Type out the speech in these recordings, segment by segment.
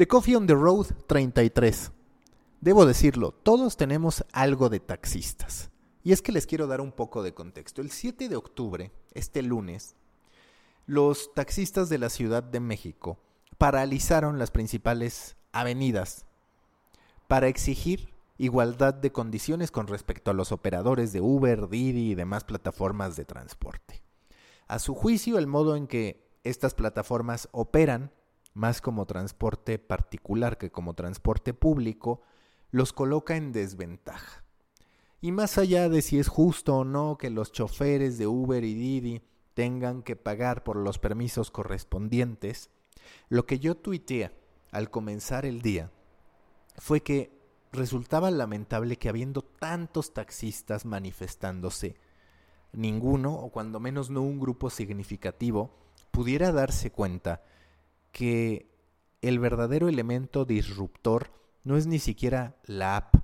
The Coffee on the Road 33. Debo decirlo, todos tenemos algo de taxistas. Y es que les quiero dar un poco de contexto. El 7 de octubre, este lunes, los taxistas de la Ciudad de México paralizaron las principales avenidas para exigir igualdad de condiciones con respecto a los operadores de Uber, Didi y demás plataformas de transporte. A su juicio, el modo en que estas plataformas operan, más como transporte particular que como transporte público, los coloca en desventaja. Y más allá de si es justo o no que los choferes de Uber y Didi tengan que pagar por los permisos correspondientes, lo que yo tuiteé al comenzar el día fue que resultaba lamentable que habiendo tantos taxistas manifestándose, ninguno, o cuando menos no un grupo significativo, pudiera darse cuenta que el verdadero elemento disruptor no es ni siquiera la app,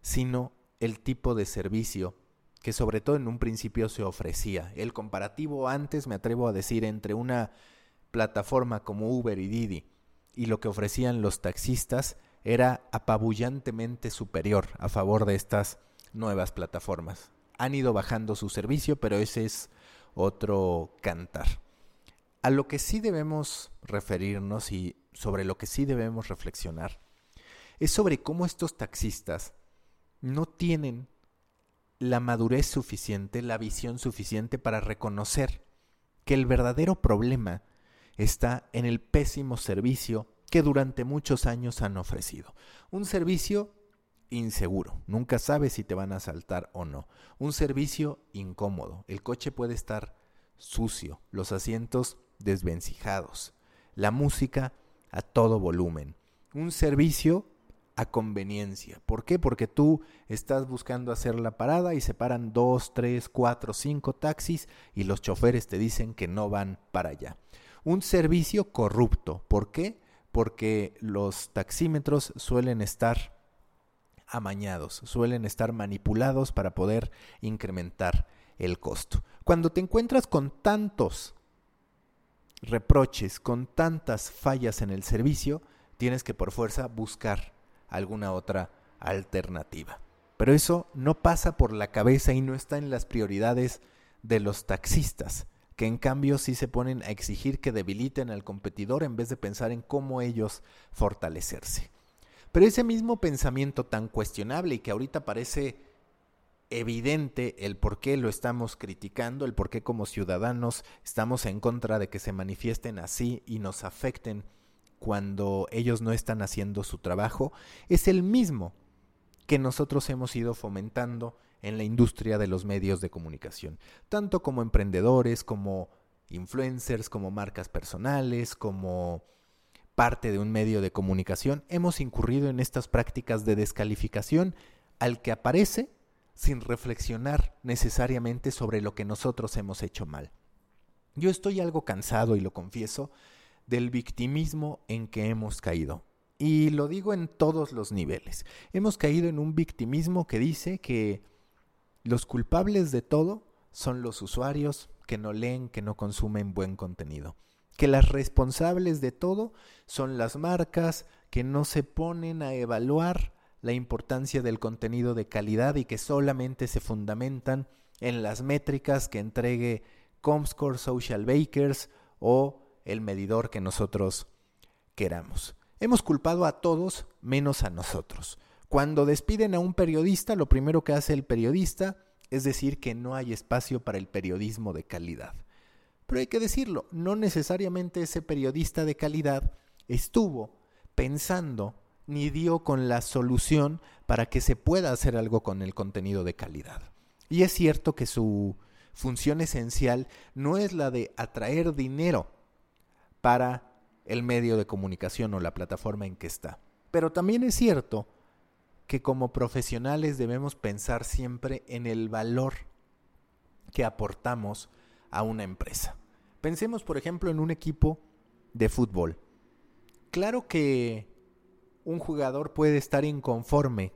sino el tipo de servicio que sobre todo en un principio se ofrecía. El comparativo antes, me atrevo a decir, entre una plataforma como Uber y Didi y lo que ofrecían los taxistas era apabullantemente superior a favor de estas nuevas plataformas. Han ido bajando su servicio, pero ese es otro cantar. A lo que sí debemos referirnos y sobre lo que sí debemos reflexionar es sobre cómo estos taxistas no tienen la madurez suficiente, la visión suficiente para reconocer que el verdadero problema está en el pésimo servicio que durante muchos años han ofrecido. Un servicio inseguro, nunca sabes si te van a asaltar o no. Un servicio incómodo, el coche puede estar sucio, los asientos desvencijados, la música a todo volumen. Un servicio a conveniencia. ¿Por qué? Porque tú estás buscando hacer la parada y se paran dos, tres, cuatro, cinco taxis y los choferes te dicen que no van para allá. Un servicio corrupto. ¿Por qué? Porque los taxímetros suelen estar amañados, suelen estar manipulados para poder incrementar el costo. Cuando te encuentras con tantos reproches, con tantas fallas en el servicio, tienes que por fuerza buscar alguna otra alternativa. Pero eso no pasa por la cabeza y no está en las prioridades de los taxistas, que en cambio sí se ponen a exigir que debiliten al competidor en vez de pensar en cómo ellos fortalecerse. Pero ese mismo pensamiento tan cuestionable y que ahorita parece evidente el por qué lo estamos criticando, el por qué como ciudadanos estamos en contra de que se manifiesten así y nos afecten cuando ellos no están haciendo su trabajo, es el mismo que nosotros hemos ido fomentando en la industria de los medios de comunicación, tanto como emprendedores, como influencers, como marcas personales, como parte de un medio de comunicación, hemos incurrido en estas prácticas de descalificación al que aparece sin reflexionar necesariamente sobre lo que nosotros hemos hecho mal. Yo estoy algo cansado, y lo confieso, del victimismo en que hemos caído. Y lo digo en todos los niveles. Hemos caído en un victimismo que dice que los culpables de todo son los usuarios que no leen, que no consumen buen contenido. Que las responsables de todo son las marcas que no se ponen a evaluar la importancia del contenido de calidad y que solamente se fundamentan en las métricas que entregue Comscore, Social Bakers o el medidor que nosotros queramos. Hemos culpado a todos menos a nosotros. Cuando despiden a un periodista, lo primero que hace el periodista es decir que no hay espacio para el periodismo de calidad. Pero hay que decirlo, no necesariamente ese periodista de calidad estuvo pensando ni dio con la solución para que se pueda hacer algo con el contenido de calidad. Y es cierto que su función esencial no es la de atraer dinero para el medio de comunicación o la plataforma en que está. Pero también es cierto que como profesionales debemos pensar siempre en el valor que aportamos a una empresa. Pensemos, por ejemplo, en un equipo de fútbol. Claro que un jugador puede estar inconforme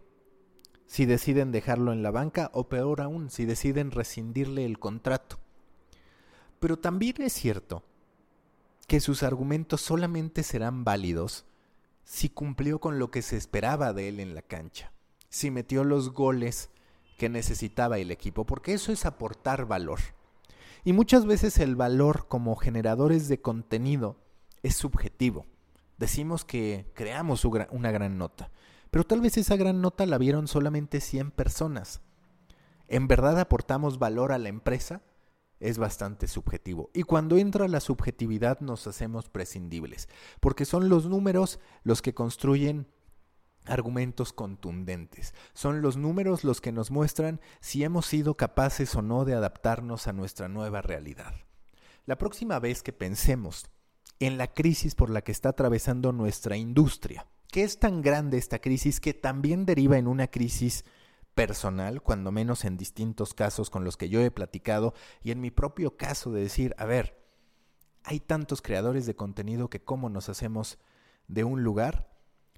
si deciden dejarlo en la banca o peor aún, si deciden rescindirle el contrato. Pero también es cierto que sus argumentos solamente serán válidos si cumplió con lo que se esperaba de él en la cancha, si metió los goles que necesitaba el equipo, porque eso es aportar valor. Y muchas veces el valor como generadores de contenido es subjetivo. Decimos que creamos una gran nota, pero tal vez esa gran nota la vieron solamente 100 personas. ¿En verdad aportamos valor a la empresa? Es bastante subjetivo. Y cuando entra la subjetividad nos hacemos prescindibles, porque son los números los que construyen argumentos contundentes. Son los números los que nos muestran si hemos sido capaces o no de adaptarnos a nuestra nueva realidad. La próxima vez que pensemos en la crisis por la que está atravesando nuestra industria, que es tan grande esta crisis que también deriva en una crisis personal, cuando menos en distintos casos con los que yo he platicado, y en mi propio caso de decir, a ver, hay tantos creadores de contenido que cómo nos hacemos de un lugar.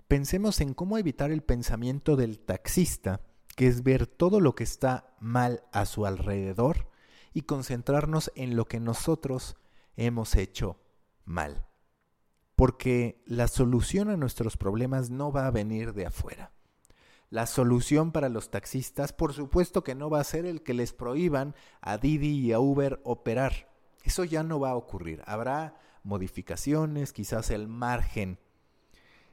Pensemos en cómo evitar el pensamiento del taxista, que es ver todo lo que está mal a su alrededor y concentrarnos en lo que nosotros hemos hecho mal. Porque la solución a nuestros problemas no va a venir de afuera. La solución para los taxistas, por supuesto que no va a ser el que les prohíban a Didi y a Uber operar. Eso ya no va a ocurrir. Habrá modificaciones, quizás el margen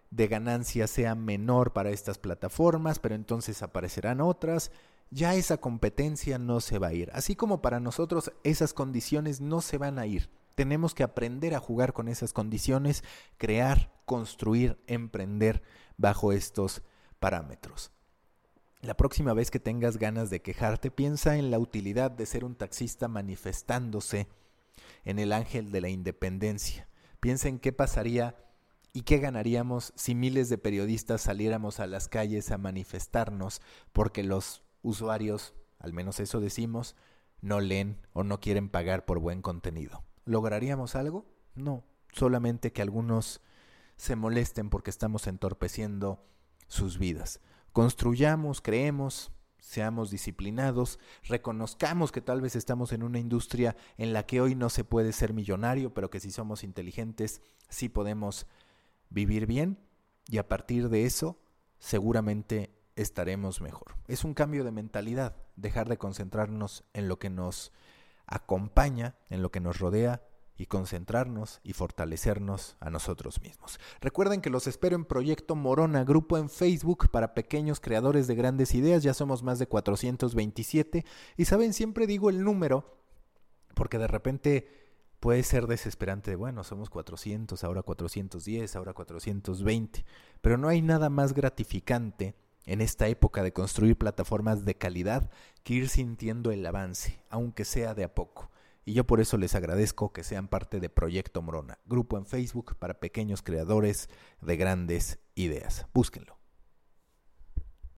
de ganancia sea menor para estas plataformas, pero entonces aparecerán otras. Ya esa competencia no se va a ir. Así como para nosotros esas condiciones no se van a ir. Tenemos que aprender a jugar con esas condiciones, crear, construir, emprender bajo estos parámetros. La próxima vez que tengas ganas de quejarte, piensa en la utilidad de ser un taxista manifestándose en el ángel de la independencia. Piensa en qué pasaría ¿Y qué ganaríamos si miles de periodistas saliéramos a las calles a manifestarnos porque los usuarios, al menos eso decimos, no leen o no quieren pagar por buen contenido? ¿Lograríamos algo? No, solamente que algunos se molesten porque estamos entorpeciendo sus vidas. Construyamos, creemos, seamos disciplinados, reconozcamos que tal vez estamos en una industria en la que hoy no se puede ser millonario, pero que si somos inteligentes sí podemos vivir bien y a partir de eso seguramente estaremos mejor. Es un cambio de mentalidad, dejar de concentrarnos en lo que nos acompaña, en lo que nos rodea y concentrarnos y fortalecernos a nosotros mismos. Recuerden que los espero en Proyecto Morona, grupo en Facebook para pequeños creadores de grandes ideas, ya somos más de 427 y saben, siempre digo el número porque de repente puede ser desesperante. Bueno, somos 400, ahora 410, ahora 420, pero no hay nada más gratificante en esta época de construir plataformas de calidad que ir sintiendo el avance, aunque sea de a poco. Y yo por eso les agradezco que sean parte de Proyecto Morona, grupo en Facebook para pequeños creadores de grandes ideas. Búsquenlo.